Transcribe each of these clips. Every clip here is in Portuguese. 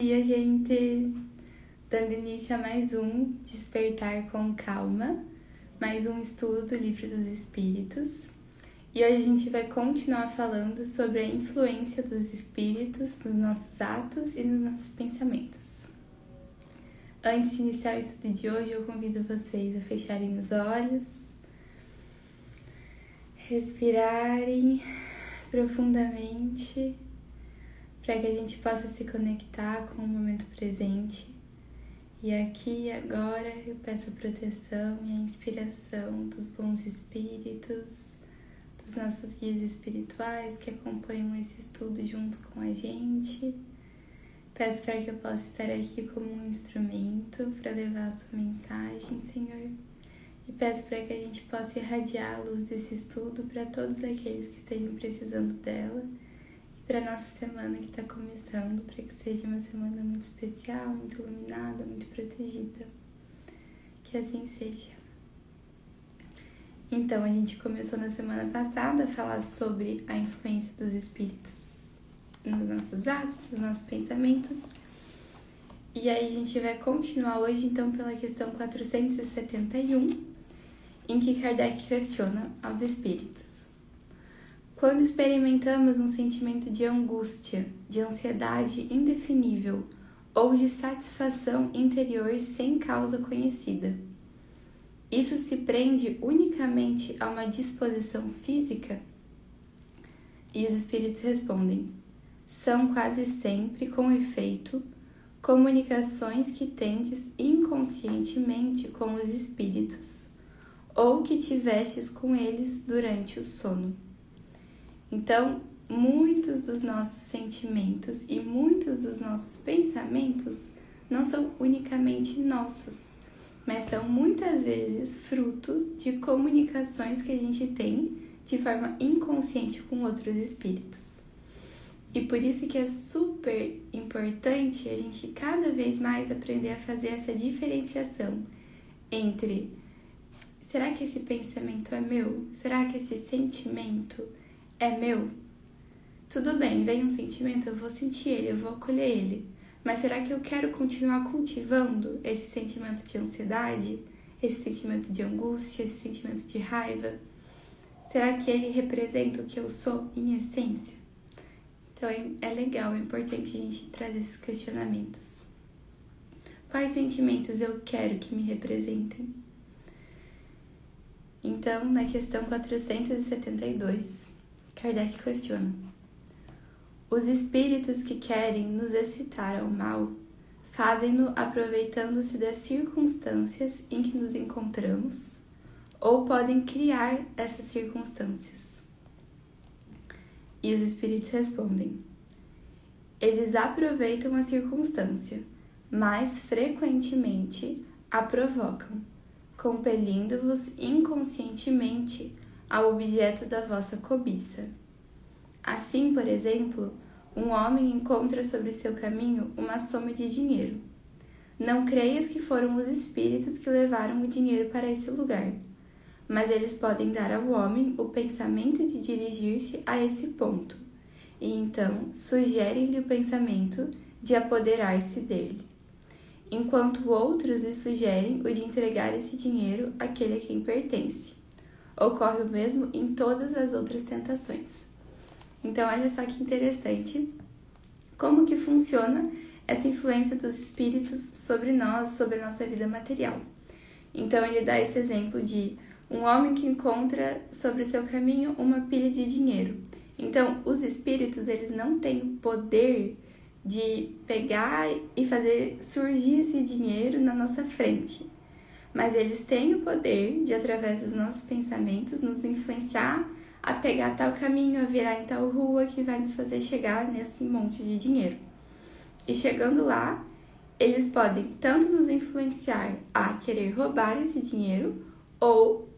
dia, gente! Dando início a mais um Despertar com Calma, mais um estudo do Livro dos Espíritos. E hoje a gente vai continuar falando sobre a influência dos espíritos nos nossos atos e nos nossos pensamentos. Antes de iniciar o estudo de hoje, eu convido vocês a fecharem os olhos, respirarem profundamente para que a gente possa se conectar com o momento presente. E aqui agora eu peço a proteção e a inspiração dos bons espíritos, dos nossos guias espirituais que acompanham esse estudo junto com a gente. Peço para que eu possa estar aqui como um instrumento para levar a sua mensagem, Senhor. E peço para que a gente possa irradiar a luz desse estudo para todos aqueles que estejam precisando dela para nossa semana que está começando, para que seja uma semana muito especial, muito iluminada, muito protegida. Que assim seja. Então, a gente começou na semana passada a falar sobre a influência dos espíritos nos nossos atos, nos nossos pensamentos. E aí a gente vai continuar hoje então pela questão 471, em que Kardec questiona aos espíritos. Quando experimentamos um sentimento de angústia, de ansiedade indefinível ou de satisfação interior sem causa conhecida, isso se prende unicamente a uma disposição física? E os espíritos respondem: são quase sempre, com efeito, comunicações que tendes inconscientemente com os espíritos, ou que tivestes com eles durante o sono. Então, muitos dos nossos sentimentos e muitos dos nossos pensamentos não são unicamente nossos, mas são muitas vezes frutos de comunicações que a gente tem de forma inconsciente com outros espíritos. E por isso que é super importante a gente cada vez mais aprender a fazer essa diferenciação entre será que esse pensamento é meu? Será que esse sentimento é meu. Tudo bem, vem um sentimento, eu vou sentir ele, eu vou acolher ele. Mas será que eu quero continuar cultivando esse sentimento de ansiedade, esse sentimento de angústia, esse sentimento de raiva? Será que ele representa o que eu sou em essência? Então é legal, é importante a gente trazer esses questionamentos. Quais sentimentos eu quero que me representem? Então, na questão 472, Kardec questiona: Os espíritos que querem nos excitar ao mal fazem-no aproveitando-se das circunstâncias em que nos encontramos ou podem criar essas circunstâncias? E os espíritos respondem: Eles aproveitam a circunstância, mas frequentemente a provocam, compelindo-vos inconscientemente ao objeto da vossa cobiça. Assim, por exemplo, um homem encontra sobre seu caminho uma soma de dinheiro. Não creias que foram os espíritos que levaram o dinheiro para esse lugar, mas eles podem dar ao homem o pensamento de dirigir-se a esse ponto, e então sugerem-lhe o pensamento de apoderar-se dele, enquanto outros lhe sugerem o de entregar esse dinheiro àquele a quem pertence. Ocorre o mesmo em todas as outras tentações. Então, olha só que interessante como que funciona essa influência dos espíritos sobre nós, sobre nossa vida material. Então, ele dá esse exemplo de um homem que encontra sobre seu caminho uma pilha de dinheiro. Então, os espíritos, eles não têm o poder de pegar e fazer surgir esse dinheiro na nossa frente mas eles têm o poder de, através dos nossos pensamentos, nos influenciar a pegar tal caminho, a virar em tal rua que vai nos fazer chegar nesse monte de dinheiro. E chegando lá, eles podem tanto nos influenciar a querer roubar esse dinheiro ou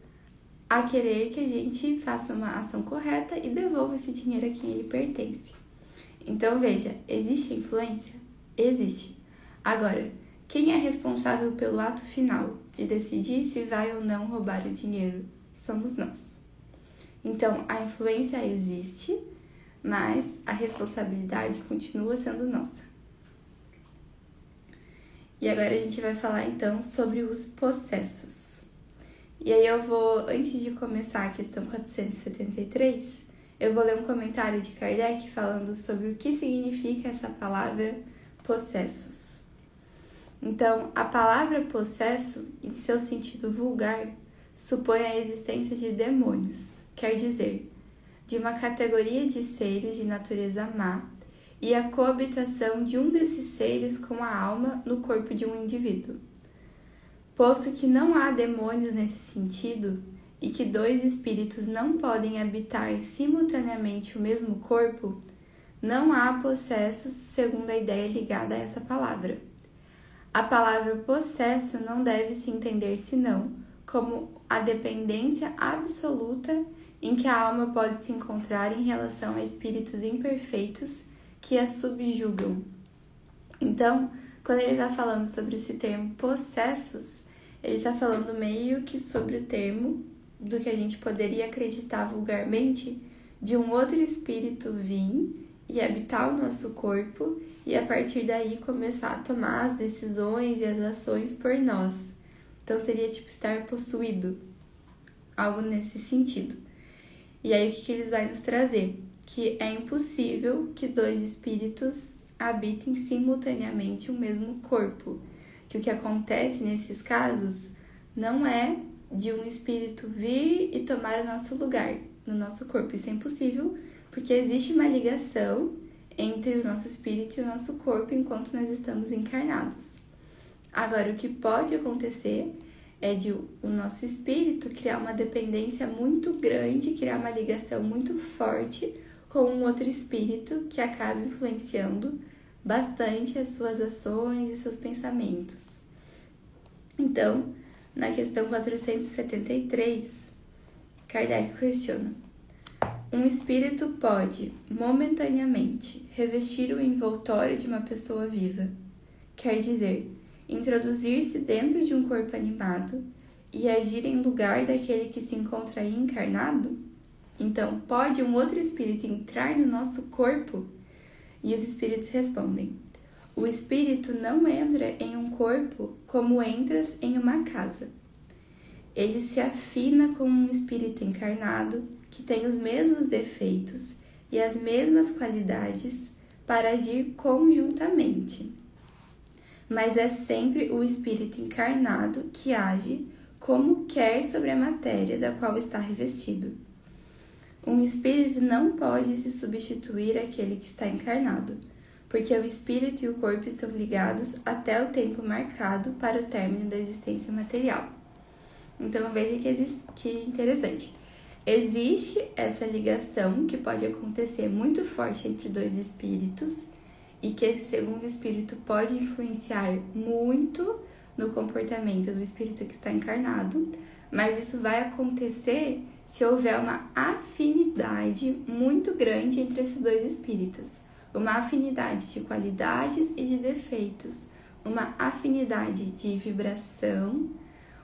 a querer que a gente faça uma ação correta e devolva esse dinheiro a quem ele pertence. Então veja, existe influência? Existe. Agora, quem é responsável pelo ato final de decidir se vai ou não roubar o dinheiro? Somos nós. Então, a influência existe, mas a responsabilidade continua sendo nossa. E agora a gente vai falar então sobre os possessos. E aí eu vou, antes de começar a questão 473, eu vou ler um comentário de Kardec falando sobre o que significa essa palavra possessos. Então, a palavra possesso, em seu sentido vulgar, supõe a existência de demônios, quer dizer, de uma categoria de seres de natureza má e a coabitação de um desses seres com a alma no corpo de um indivíduo. Posto que não há demônios nesse sentido e que dois espíritos não podem habitar simultaneamente o mesmo corpo, não há possessos segundo a ideia ligada a essa palavra. A palavra possesso não deve se entender senão como a dependência absoluta em que a alma pode se encontrar em relação a espíritos imperfeitos que a subjugam. Então, quando ele está falando sobre esse termo possessos, ele está falando meio que sobre o termo do que a gente poderia acreditar vulgarmente de um outro espírito vir e habitar o nosso corpo e a partir daí começar a tomar as decisões e as ações por nós. Então seria tipo estar possuído, algo nesse sentido. E aí o que, eles vão nos trazer? Que é impossível que dois espíritos habitem simultaneamente o mesmo corpo. Que o que acontece nesses casos não é de um espírito vir e tomar o nosso lugar no nosso corpo. Isso é impossível porque existe uma ligação entre o nosso espírito e o nosso corpo enquanto nós estamos encarnados. Agora, o que pode acontecer é de o nosso espírito criar uma dependência muito grande, criar uma ligação muito forte com um outro espírito que acaba influenciando bastante as suas ações e seus pensamentos. Então, na questão 473, Kardec questiona: Um espírito pode, momentaneamente, revestir o envoltório de uma pessoa viva, quer dizer, introduzir-se dentro de um corpo animado e agir em lugar daquele que se encontra aí encarnado? Então, pode um outro espírito entrar no nosso corpo? E os espíritos respondem: O espírito não entra em um corpo como entras em uma casa. Ele se afina com um espírito encarnado que tem os mesmos defeitos e as mesmas qualidades para agir conjuntamente mas é sempre o espírito encarnado que age como quer sobre a matéria da qual está revestido. Um espírito não pode se substituir àquele que está encarnado, porque o espírito e o corpo estão ligados até o tempo marcado para o término da existência material. Então veja que, que interessante. Existe essa ligação que pode acontecer muito forte entre dois espíritos e que esse segundo espírito pode influenciar muito no comportamento do espírito que está encarnado, mas isso vai acontecer se houver uma afinidade muito grande entre esses dois espíritos, uma afinidade de qualidades e de defeitos, uma afinidade de vibração,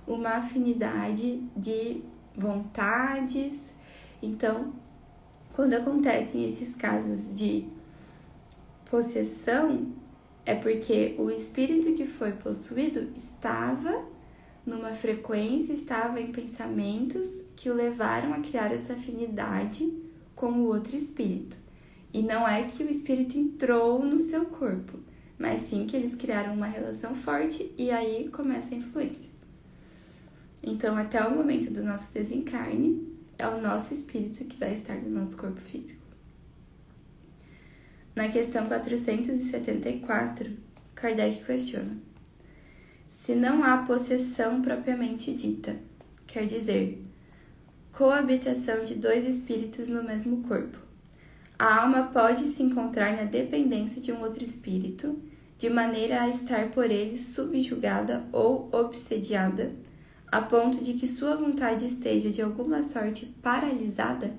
uma afinidade de vontades. Então, quando acontecem esses casos de possessão é porque o espírito que foi possuído estava numa frequência, estava em pensamentos que o levaram a criar essa afinidade com o outro espírito. E não é que o espírito entrou no seu corpo, mas sim que eles criaram uma relação forte e aí começa a influência. Então, até o momento do nosso desencarne, é o nosso espírito que vai estar no nosso corpo físico. Na questão 474, Kardec questiona: Se não há possessão propriamente dita, quer dizer, coabitação de dois espíritos no mesmo corpo, a alma pode se encontrar na dependência de um outro espírito, de maneira a estar por ele subjugada ou obsediada, a ponto de que sua vontade esteja de alguma sorte paralisada?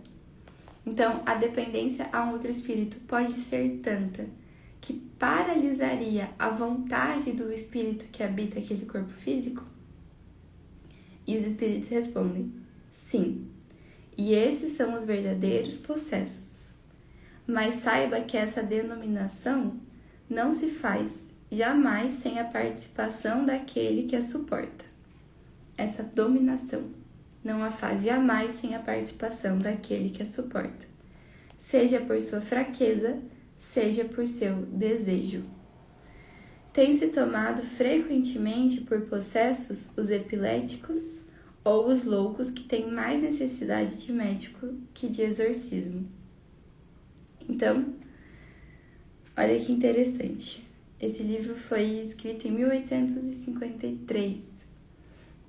Então, a dependência a um outro espírito pode ser tanta que paralisaria a vontade do espírito que habita aquele corpo físico? E os espíritos respondem: sim. E esses são os verdadeiros possessos. Mas saiba que essa denominação não se faz jamais sem a participação daquele que a suporta. Essa dominação não a faz jamais sem a participação daquele que a suporta, seja por sua fraqueza, seja por seu desejo. Tem-se tomado frequentemente por possessos os epiléticos ou os loucos que têm mais necessidade de médico que de exorcismo. Então, olha que interessante. Esse livro foi escrito em 1853.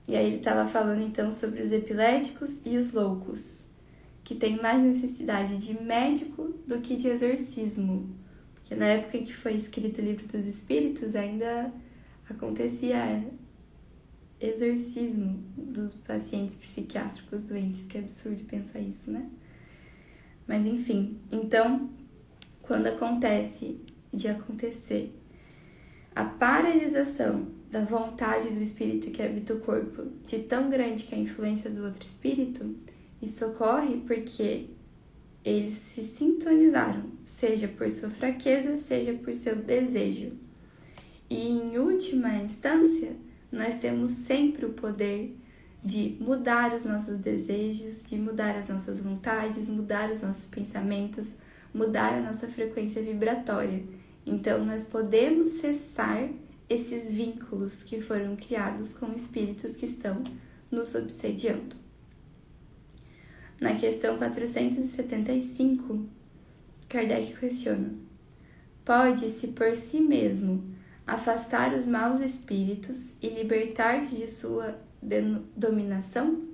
E aí ele estava falando então sobre os epiléticos e os loucos, que têm mais necessidade de médico do que de exorcismo. Porque na época que foi escrito o livro dos espíritos ainda acontecia exorcismo dos pacientes psiquiátricos doentes, que é absurdo pensar isso, né? Mas enfim, então, quando acontece de acontecer a paralisação da vontade do espírito que habita o corpo de tão grande que é a influência do outro espírito, isso ocorre porque eles se sintonizaram, seja por sua fraqueza, seja por seu desejo. E em última instância, nós temos sempre o poder de mudar os nossos desejos, de mudar as nossas vontades, mudar os nossos pensamentos, mudar a nossa frequência vibratória. Então, nós podemos cessar esses vínculos que foram criados com espíritos que estão nos obsediando. Na questão 475, Kardec questiona: Pode-se por si mesmo afastar os maus espíritos e libertar-se de sua dominação?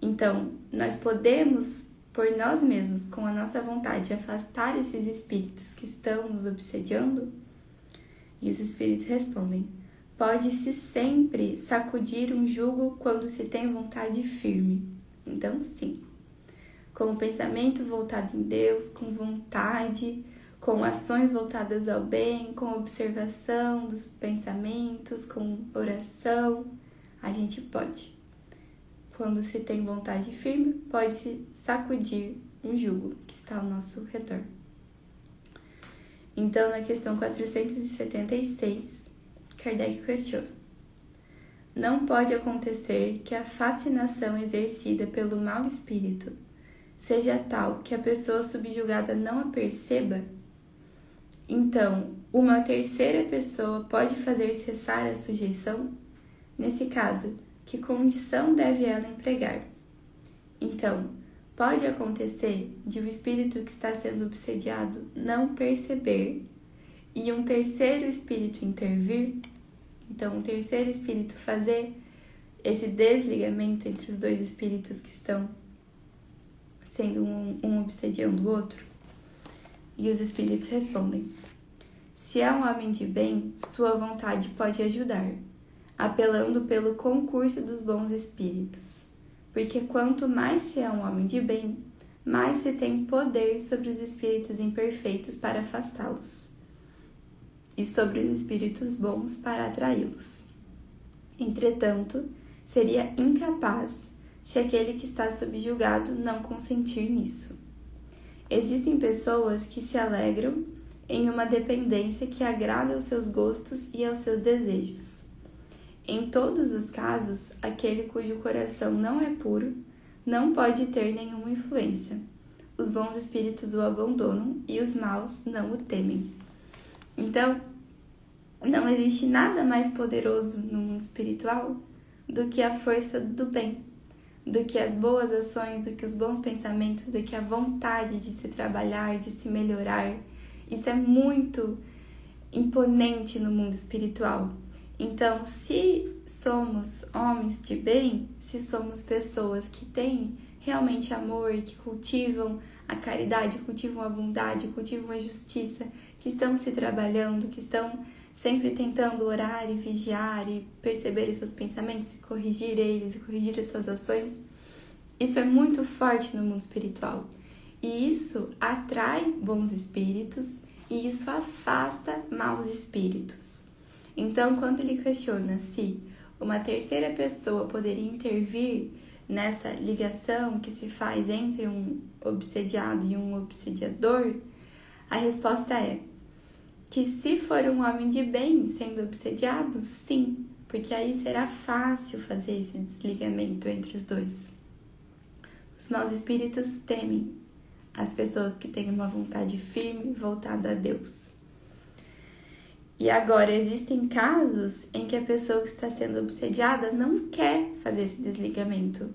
Então, nós podemos, por nós mesmos, com a nossa vontade, afastar esses espíritos que estão nos obsediando? E os espíritos respondem: Pode-se sempre sacudir um jugo quando se tem vontade firme. Então, sim. Com o pensamento voltado em Deus, com vontade, com ações voltadas ao bem, com observação dos pensamentos, com oração, a gente pode. Quando se tem vontade firme, pode-se sacudir um jugo que está ao nosso redor. Então, na questão 476, Kardec questiona: Não pode acontecer que a fascinação exercida pelo mau espírito seja tal que a pessoa subjugada não a perceba então, uma terceira pessoa pode fazer cessar a sujeição? Nesse caso, que condição deve ela empregar? Então, pode acontecer de o espírito que está sendo obsediado não perceber e um terceiro espírito intervir? Então, um terceiro espírito fazer esse desligamento entre os dois espíritos que estão sendo um, um obsediando o outro? E os espíritos respondem: Se é um homem de bem, sua vontade pode ajudar, apelando pelo concurso dos bons espíritos. Porque quanto mais se é um homem de bem, mais se tem poder sobre os espíritos imperfeitos para afastá-los, e sobre os espíritos bons para atraí-los. Entretanto, seria incapaz se aquele que está subjugado não consentir nisso. Existem pessoas que se alegram em uma dependência que agrada aos seus gostos e aos seus desejos. Em todos os casos, aquele cujo coração não é puro não pode ter nenhuma influência. Os bons espíritos o abandonam e os maus não o temem. Então, não existe nada mais poderoso no mundo espiritual do que a força do bem do que as boas ações, do que os bons pensamentos, do que a vontade de se trabalhar, de se melhorar. Isso é muito imponente no mundo espiritual. Então, se somos homens de bem, se somos pessoas que têm realmente amor, que cultivam a caridade, cultivam a bondade, cultivam a justiça, que estão se trabalhando, que estão sempre tentando orar e vigiar e perceber seus pensamentos e corrigir eles e corrigir as suas ações. Isso é muito forte no mundo espiritual. E isso atrai bons espíritos e isso afasta maus espíritos. Então, quando ele questiona se uma terceira pessoa poderia intervir nessa ligação que se faz entre um obsediado e um obsediador, a resposta é que se for um homem de bem sendo obsediado, sim, porque aí será fácil fazer esse desligamento entre os dois. Os maus espíritos temem as pessoas que têm uma vontade firme voltada a Deus. E agora, existem casos em que a pessoa que está sendo obsediada não quer fazer esse desligamento,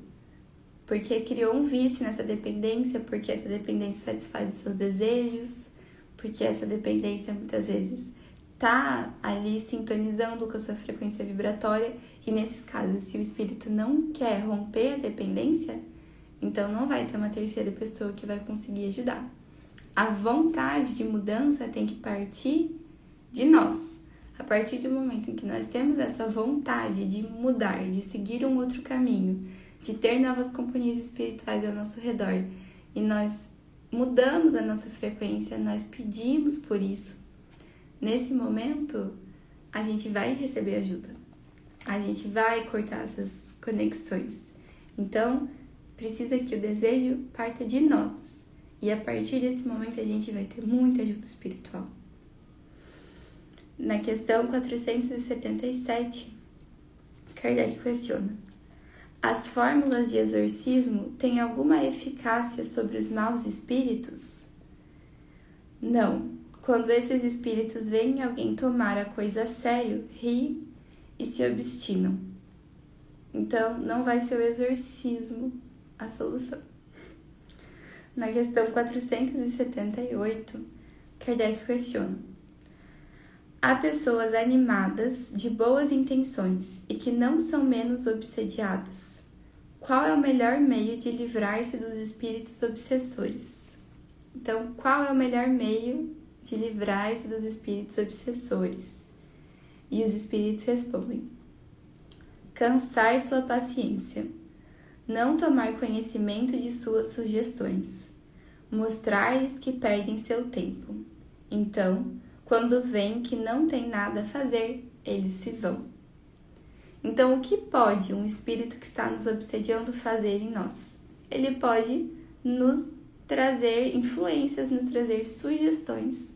porque criou um vício nessa dependência, porque essa dependência satisfaz os seus desejos, porque essa dependência muitas vezes tá ali sintonizando com a sua frequência vibratória, e nesses casos, se o espírito não quer romper a dependência, então não vai ter uma terceira pessoa que vai conseguir ajudar. A vontade de mudança tem que partir de nós. A partir do momento em que nós temos essa vontade de mudar, de seguir um outro caminho, de ter novas companhias espirituais ao nosso redor, e nós mudamos a nossa frequência, nós pedimos por isso, nesse momento a gente vai receber ajuda. A gente vai cortar essas conexões. Então, precisa que o desejo parta de nós. E a partir desse momento a gente vai ter muita ajuda espiritual. Na questão 477, Kardec questiona: As fórmulas de exorcismo têm alguma eficácia sobre os maus espíritos? Não. Quando esses espíritos veem alguém tomar a coisa a sério, ri e se obstinam. Então, não vai ser o exorcismo a solução. Na questão 478, Kardec questiona: Há pessoas animadas, de boas intenções e que não são menos obsediadas. Qual é o melhor meio de livrar-se dos espíritos obsessores? Então, qual é o melhor meio de livrar-se dos espíritos obsessores? E os espíritos respondem: cansar sua paciência, não tomar conhecimento de suas sugestões, mostrar-lhes que perdem seu tempo. Então, quando veem que não tem nada a fazer, eles se vão. Então, o que pode um espírito que está nos obsediando fazer em nós? Ele pode nos trazer influências, nos trazer sugestões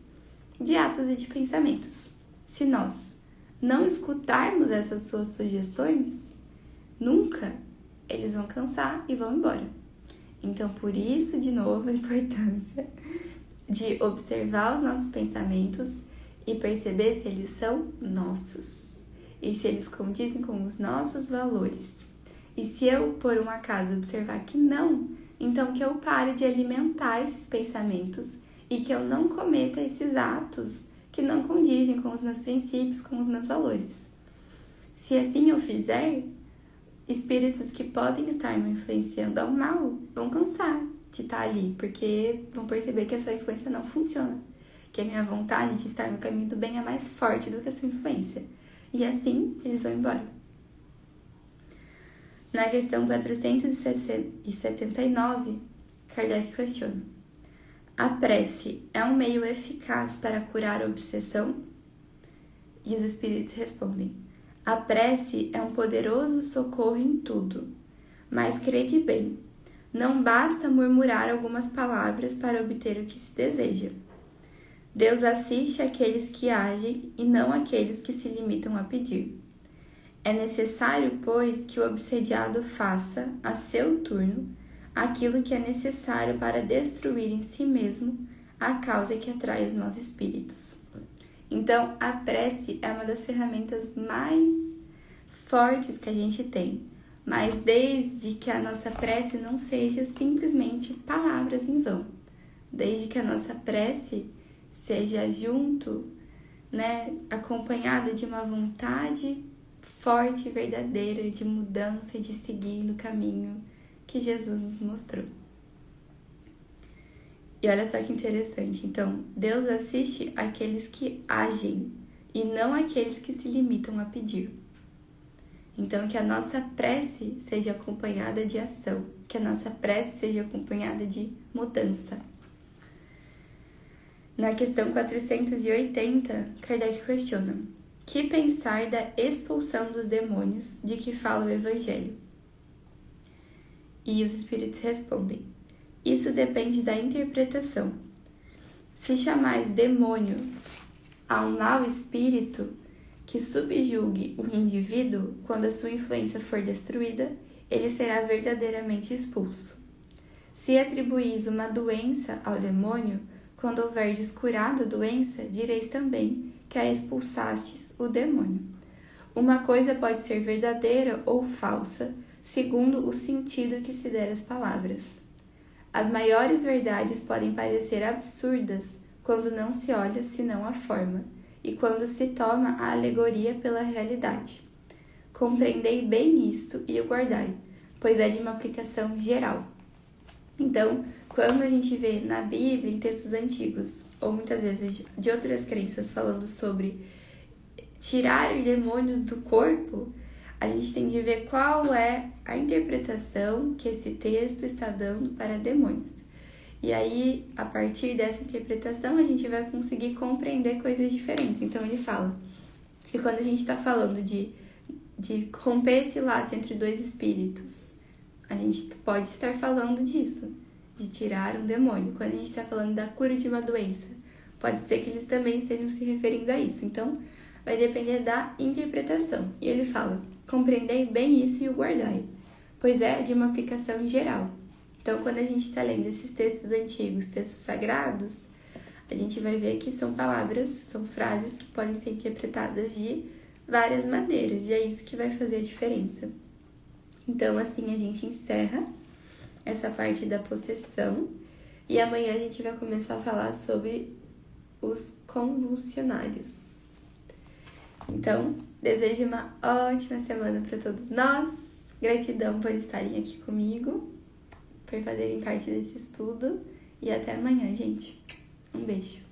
de atos e de pensamentos. Se nós não escutarmos essas suas sugestões, nunca eles vão cansar e vão embora. Então, por isso, de novo, a importância de observar os nossos pensamentos e perceber se eles são nossos e se eles condizem com os nossos valores. E se eu, por um acaso, observar que não, então que eu pare de alimentar esses pensamentos e que eu não cometa esses atos que não condizem com os meus princípios, com os meus valores. Se assim eu fizer, espíritos que podem estar me influenciando ao mal vão cansar de estar ali, porque vão perceber que essa influência não funciona, que a minha vontade de estar no caminho do bem é mais forte do que essa influência. E assim eles vão embora. Na questão 479, Kardec questiona: A prece é um meio eficaz para curar a obsessão? E os espíritos respondem: A prece é um poderoso socorro em tudo, mas crede bem não basta murmurar algumas palavras para obter o que se deseja. Deus assiste aqueles que agem e não aqueles que se limitam a pedir. É necessário, pois, que o obsediado faça, a seu turno, aquilo que é necessário para destruir em si mesmo a causa que atrai os maus espíritos. Então, a prece é uma das ferramentas mais fortes que a gente tem mas desde que a nossa prece não seja simplesmente palavras em vão, desde que a nossa prece seja junto, né, acompanhada de uma vontade forte e verdadeira de mudança e de seguir no caminho que Jesus nos mostrou. E olha só que interessante. Então, Deus assiste aqueles que agem e não aqueles que se limitam a pedir. Então, que a nossa prece seja acompanhada de ação, que a nossa prece seja acompanhada de mudança. Na questão 480, Kardec questiona: Que pensar da expulsão dos demônios de que fala o Evangelho? E os espíritos respondem: Isso depende da interpretação. Se chamais demônio há um mau espírito que subjugue o indivíduo, quando a sua influência for destruída, ele será verdadeiramente expulso. Se atribuís uma doença ao demônio, quando houverdes curado a doença, direis também que a expulsastes o demônio. Uma coisa pode ser verdadeira ou falsa, segundo o sentido que se der às palavras. As maiores verdades podem parecer absurdas quando não se olha senão a forma, e quando se toma a alegoria pela realidade. Compreendei bem isto e o guardai, pois é de uma aplicação geral. Então, quando a gente vê na Bíblia, em textos antigos, ou muitas vezes de outras crenças falando sobre tirar demônios do corpo, a gente tem que ver qual é a interpretação que esse texto está dando para demônios. E aí, a partir dessa interpretação, a gente vai conseguir compreender coisas diferentes. Então, ele fala que quando a gente está falando de, de romper esse laço entre dois espíritos, a gente pode estar falando disso, de tirar um demônio. Quando a gente está falando da cura de uma doença, pode ser que eles também estejam se referindo a isso. Então, vai depender da interpretação. E ele fala: compreendei bem isso e o guardai, pois é de uma aplicação geral. Então, quando a gente está lendo esses textos antigos, textos sagrados, a gente vai ver que são palavras, são frases que podem ser interpretadas de várias maneiras, e é isso que vai fazer a diferença. Então, assim, a gente encerra essa parte da possessão, e amanhã a gente vai começar a falar sobre os convulsionários. Então, desejo uma ótima semana para todos nós. Gratidão por estarem aqui comigo, por fazerem parte desse estudo. E até amanhã, gente. Um beijo.